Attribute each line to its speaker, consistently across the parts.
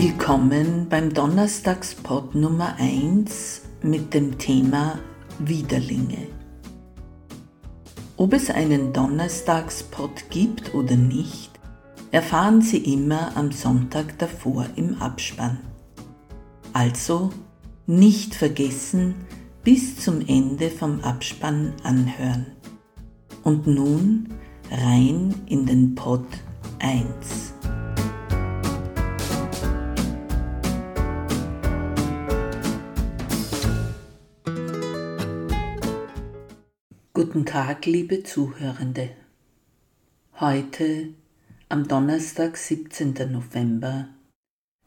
Speaker 1: Willkommen beim Donnerstagspod Nummer 1 mit dem Thema Widerlinge. Ob es einen Donnerstagspod gibt oder nicht, erfahren Sie immer am Sonntag davor im Abspann. Also nicht vergessen, bis zum Ende vom Abspann anhören. Und nun rein in den Pod 1. Guten Tag, liebe Zuhörende. Heute, am Donnerstag, 17. November,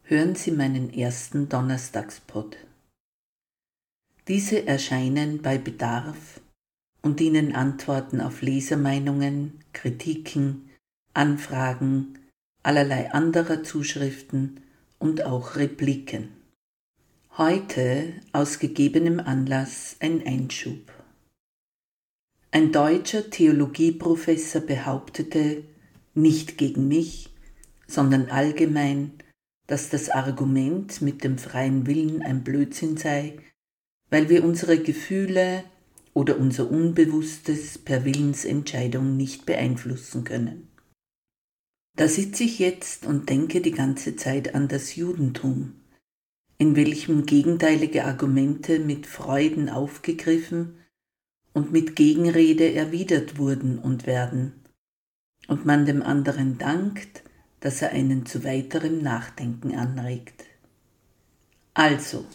Speaker 1: hören Sie meinen ersten Donnerstagspod. Diese erscheinen bei Bedarf und dienen Antworten auf Lesermeinungen, Kritiken, Anfragen, allerlei anderer Zuschriften und auch Repliken. Heute aus gegebenem Anlass ein Einschub. Ein deutscher Theologieprofessor behauptete, nicht gegen mich, sondern allgemein, dass das Argument mit dem freien Willen ein Blödsinn sei, weil wir unsere Gefühle oder unser Unbewusstes per Willensentscheidung nicht beeinflussen können. Da sitze ich jetzt und denke die ganze Zeit an das Judentum, in welchem gegenteilige Argumente mit Freuden aufgegriffen und mit Gegenrede erwidert wurden und werden, und man dem anderen dankt, dass er einen zu weiterem Nachdenken anregt. Also,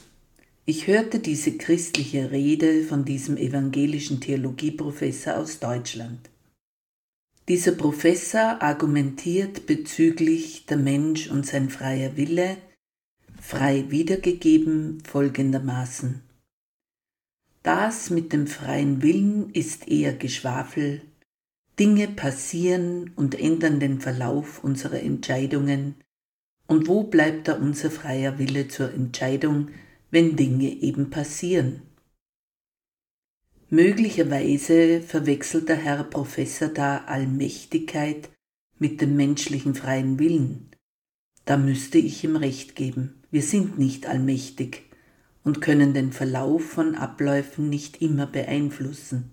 Speaker 1: ich hörte diese christliche Rede von diesem evangelischen Theologieprofessor aus Deutschland. Dieser Professor argumentiert bezüglich der Mensch und sein freier Wille, frei wiedergegeben folgendermaßen. Das mit dem freien Willen ist eher Geschwafel. Dinge passieren und ändern den Verlauf unserer Entscheidungen. Und wo bleibt da unser freier Wille zur Entscheidung, wenn Dinge eben passieren? Möglicherweise verwechselt der Herr Professor da Allmächtigkeit mit dem menschlichen freien Willen. Da müsste ich ihm recht geben. Wir sind nicht allmächtig und können den Verlauf von Abläufen nicht immer beeinflussen.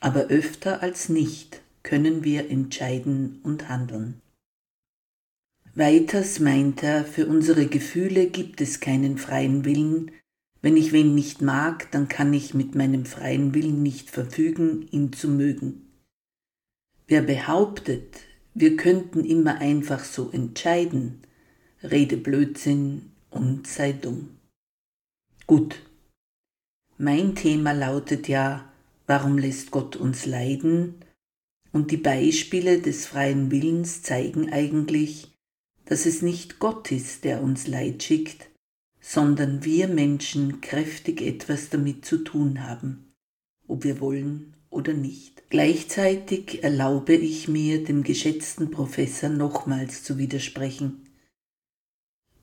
Speaker 1: Aber öfter als nicht können wir entscheiden und handeln. Weiters meint er, für unsere Gefühle gibt es keinen freien Willen, wenn ich wen nicht mag, dann kann ich mit meinem freien Willen nicht verfügen, ihn zu mögen. Wer behauptet, wir könnten immer einfach so entscheiden, rede Blödsinn und sei dumm. Gut. Mein Thema lautet ja, warum lässt Gott uns leiden? Und die Beispiele des freien Willens zeigen eigentlich, dass es nicht Gott ist, der uns Leid schickt, sondern wir Menschen kräftig etwas damit zu tun haben, ob wir wollen oder nicht. Gleichzeitig erlaube ich mir, dem geschätzten Professor nochmals zu widersprechen.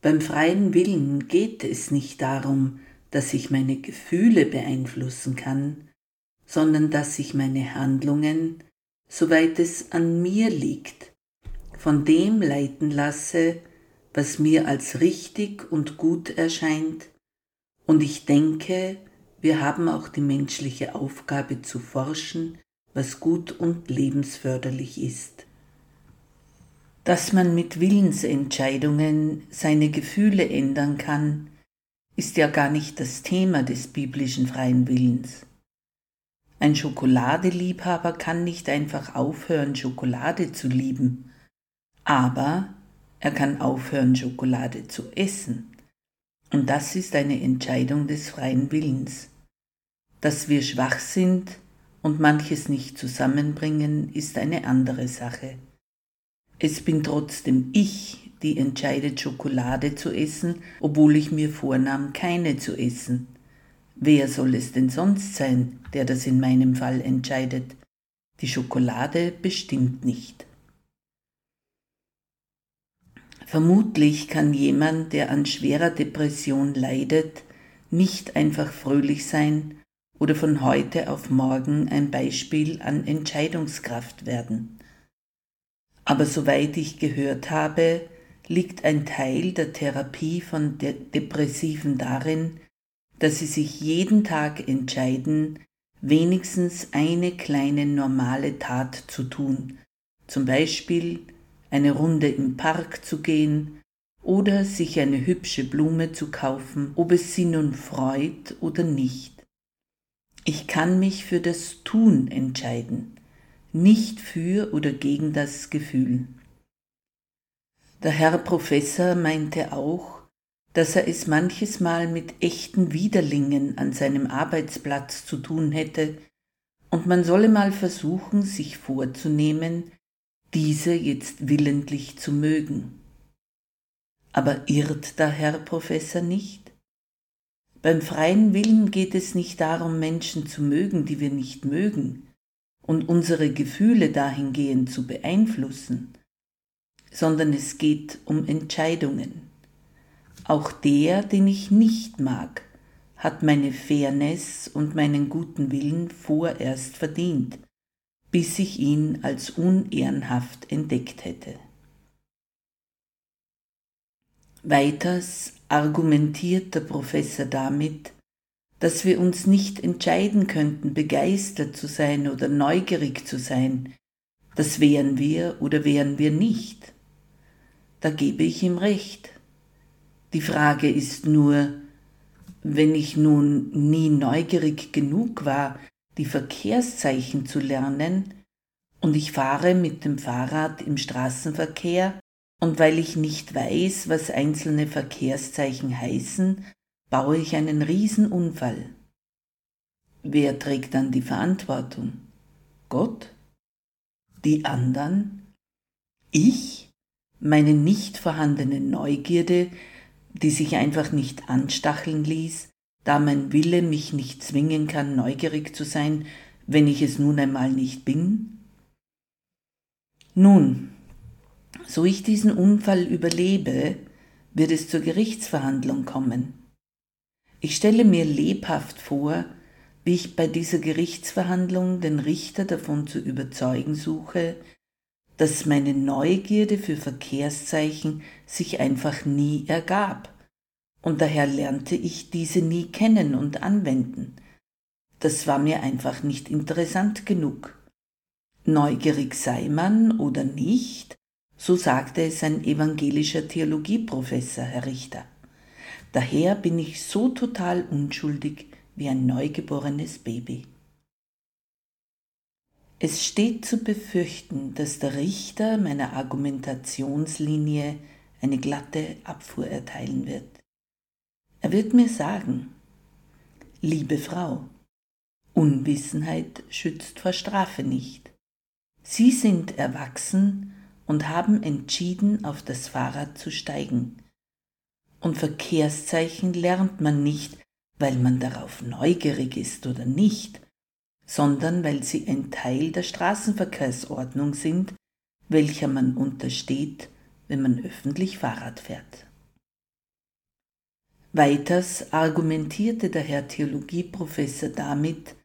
Speaker 1: Beim freien Willen geht es nicht darum, dass ich meine Gefühle beeinflussen kann, sondern dass ich meine Handlungen, soweit es an mir liegt, von dem leiten lasse, was mir als richtig und gut erscheint, und ich denke, wir haben auch die menschliche Aufgabe zu forschen, was gut und lebensförderlich ist. Dass man mit Willensentscheidungen seine Gefühle ändern kann, ist ja gar nicht das Thema des biblischen freien Willens. Ein Schokoladeliebhaber kann nicht einfach aufhören, Schokolade zu lieben, aber er kann aufhören, Schokolade zu essen. Und das ist eine Entscheidung des freien Willens. Dass wir schwach sind und manches nicht zusammenbringen, ist eine andere Sache. Es bin trotzdem ich, die entscheidet, Schokolade zu essen, obwohl ich mir vornahm, keine zu essen. Wer soll es denn sonst sein, der das in meinem Fall entscheidet? Die Schokolade bestimmt nicht. Vermutlich kann jemand, der an schwerer Depression leidet, nicht einfach fröhlich sein oder von heute auf morgen ein Beispiel an Entscheidungskraft werden. Aber soweit ich gehört habe, liegt ein Teil der Therapie von De Depressiven darin, dass sie sich jeden Tag entscheiden, wenigstens eine kleine normale Tat zu tun, zum Beispiel eine Runde im Park zu gehen oder sich eine hübsche Blume zu kaufen, ob es sie nun freut oder nicht. Ich kann mich für das Tun entscheiden, nicht für oder gegen das Gefühl. Der Herr Professor meinte auch, dass er es manches Mal mit echten Widerlingen an seinem Arbeitsplatz zu tun hätte, und man solle mal versuchen, sich vorzunehmen, diese jetzt willentlich zu mögen. Aber irrt der Herr Professor nicht? Beim freien Willen geht es nicht darum, Menschen zu mögen, die wir nicht mögen, und unsere Gefühle dahingehend zu beeinflussen, sondern es geht um Entscheidungen. Auch der, den ich nicht mag, hat meine Fairness und meinen guten Willen vorerst verdient, bis ich ihn als unehrenhaft entdeckt hätte. Weiters argumentiert der Professor damit, dass wir uns nicht entscheiden könnten, begeistert zu sein oder neugierig zu sein. Das wären wir oder wären wir nicht. Da gebe ich ihm recht. Die Frage ist nur, wenn ich nun nie neugierig genug war, die Verkehrszeichen zu lernen, und ich fahre mit dem Fahrrad im Straßenverkehr, und weil ich nicht weiß, was einzelne Verkehrszeichen heißen, baue ich einen Riesenunfall. Wer trägt dann die Verantwortung? Gott? Die anderen? Ich? Meine nicht vorhandene Neugierde, die sich einfach nicht anstacheln ließ, da mein Wille mich nicht zwingen kann, neugierig zu sein, wenn ich es nun einmal nicht bin? Nun, so ich diesen Unfall überlebe, wird es zur Gerichtsverhandlung kommen. Ich stelle mir lebhaft vor, wie ich bei dieser Gerichtsverhandlung den Richter davon zu überzeugen suche, dass meine Neugierde für Verkehrszeichen sich einfach nie ergab, und daher lernte ich diese nie kennen und anwenden. Das war mir einfach nicht interessant genug. Neugierig sei man oder nicht, so sagte es ein evangelischer Theologieprofessor, Herr Richter. Daher bin ich so total unschuldig wie ein neugeborenes Baby. Es steht zu befürchten, dass der Richter meiner Argumentationslinie eine glatte Abfuhr erteilen wird. Er wird mir sagen, liebe Frau, Unwissenheit schützt vor Strafe nicht. Sie sind erwachsen und haben entschieden, auf das Fahrrad zu steigen. Und Verkehrszeichen lernt man nicht, weil man darauf neugierig ist oder nicht, sondern weil sie ein Teil der Straßenverkehrsordnung sind, welcher man untersteht, wenn man öffentlich Fahrrad fährt. Weiters argumentierte der Herr Theologieprofessor damit,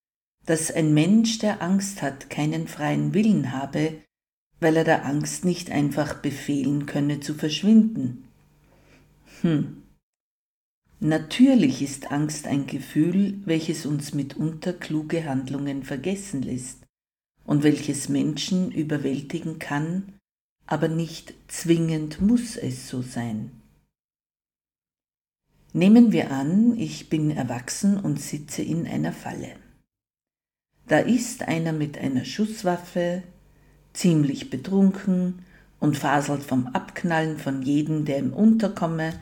Speaker 1: dass ein Mensch, der Angst hat, keinen freien Willen habe, weil er der Angst nicht einfach befehlen könne zu verschwinden. Hm. Natürlich ist Angst ein Gefühl, welches uns mitunter kluge Handlungen vergessen lässt und welches Menschen überwältigen kann, aber nicht zwingend muss es so sein. Nehmen wir an, ich bin erwachsen und sitze in einer Falle. Da ist einer mit einer Schusswaffe, ziemlich betrunken und faselt vom Abknallen von jedem, der ihm unterkomme,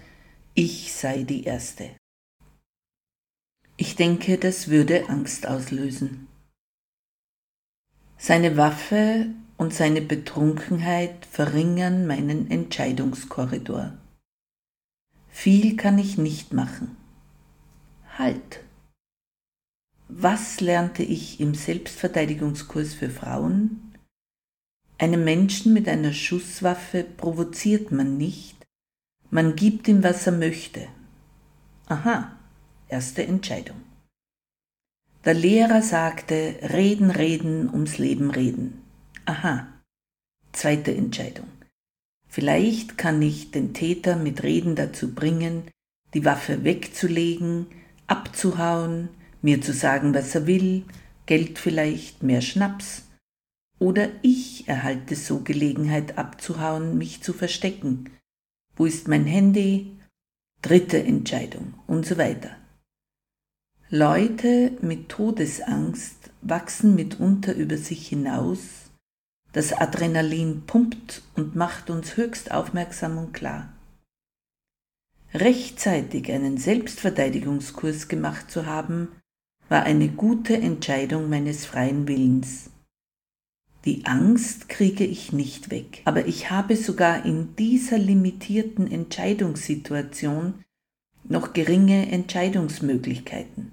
Speaker 1: ich sei die Erste. Ich denke, das würde Angst auslösen. Seine Waffe und seine Betrunkenheit verringern meinen Entscheidungskorridor. Viel kann ich nicht machen. Halt! Was lernte ich im Selbstverteidigungskurs für Frauen? Einen Menschen mit einer Schusswaffe provoziert man nicht, man gibt ihm, was er möchte. Aha, erste Entscheidung. Der Lehrer sagte, reden, reden, ums Leben reden. Aha, zweite Entscheidung. Vielleicht kann ich den Täter mit Reden dazu bringen, die Waffe wegzulegen, abzuhauen, mir zu sagen, was er will, Geld vielleicht, mehr Schnaps, oder ich erhalte so Gelegenheit abzuhauen, mich zu verstecken. Wo ist mein Handy? Dritte Entscheidung und so weiter. Leute mit Todesangst wachsen mitunter über sich hinaus, das Adrenalin pumpt und macht uns höchst aufmerksam und klar. Rechtzeitig einen Selbstverteidigungskurs gemacht zu haben, war eine gute Entscheidung meines freien Willens. Die Angst kriege ich nicht weg, aber ich habe sogar in dieser limitierten Entscheidungssituation noch geringe Entscheidungsmöglichkeiten.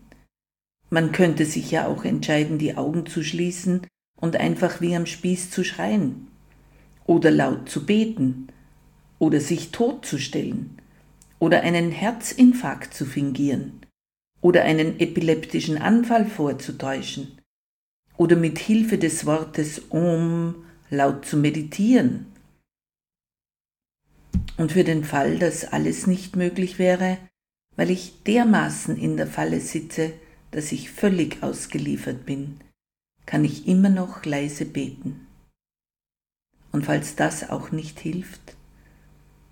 Speaker 1: Man könnte sich ja auch entscheiden, die Augen zu schließen und einfach wie am Spieß zu schreien oder laut zu beten oder sich totzustellen oder einen Herzinfarkt zu fingieren oder einen epileptischen Anfall vorzutäuschen oder mit Hilfe des Wortes Om laut zu meditieren. Und für den Fall, dass alles nicht möglich wäre, weil ich dermaßen in der Falle sitze, dass ich völlig ausgeliefert bin, kann ich immer noch leise beten. Und falls das auch nicht hilft,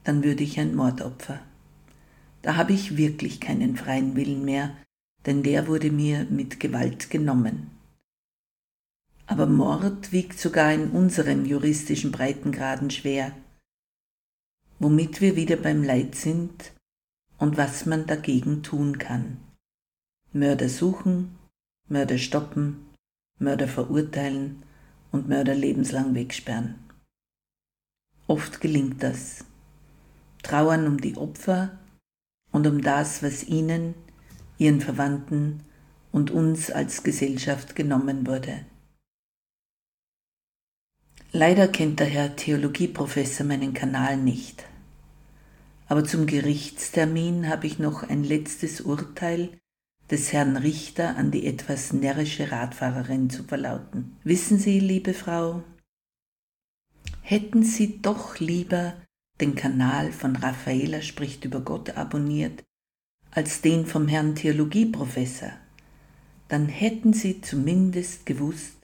Speaker 1: dann würde ich ein Mordopfer. Da habe ich wirklich keinen freien Willen mehr, denn der wurde mir mit Gewalt genommen aber Mord wiegt sogar in unseren juristischen Breitengraden schwer, womit wir wieder beim Leid sind und was man dagegen tun kann. Mörder suchen, Mörder stoppen, Mörder verurteilen und Mörder lebenslang wegsperren. Oft gelingt das. Trauern um die Opfer und um das, was ihnen, ihren Verwandten und uns als Gesellschaft genommen wurde. Leider kennt der Herr Theologieprofessor meinen Kanal nicht. Aber zum Gerichtstermin habe ich noch ein letztes Urteil des Herrn Richter an die etwas närrische Radfahrerin zu verlauten. Wissen Sie, liebe Frau, hätten Sie doch lieber den Kanal von Raffaela spricht über Gott abonniert, als den vom Herrn Theologieprofessor, dann hätten Sie zumindest gewusst,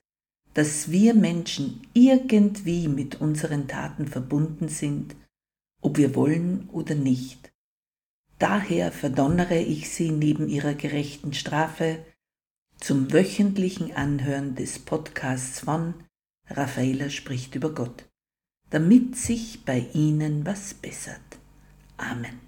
Speaker 1: dass wir Menschen irgendwie mit unseren Taten verbunden sind, ob wir wollen oder nicht. Daher verdonnere ich Sie neben Ihrer gerechten Strafe zum wöchentlichen Anhören des Podcasts von Raffaela spricht über Gott, damit sich bei Ihnen was bessert. Amen.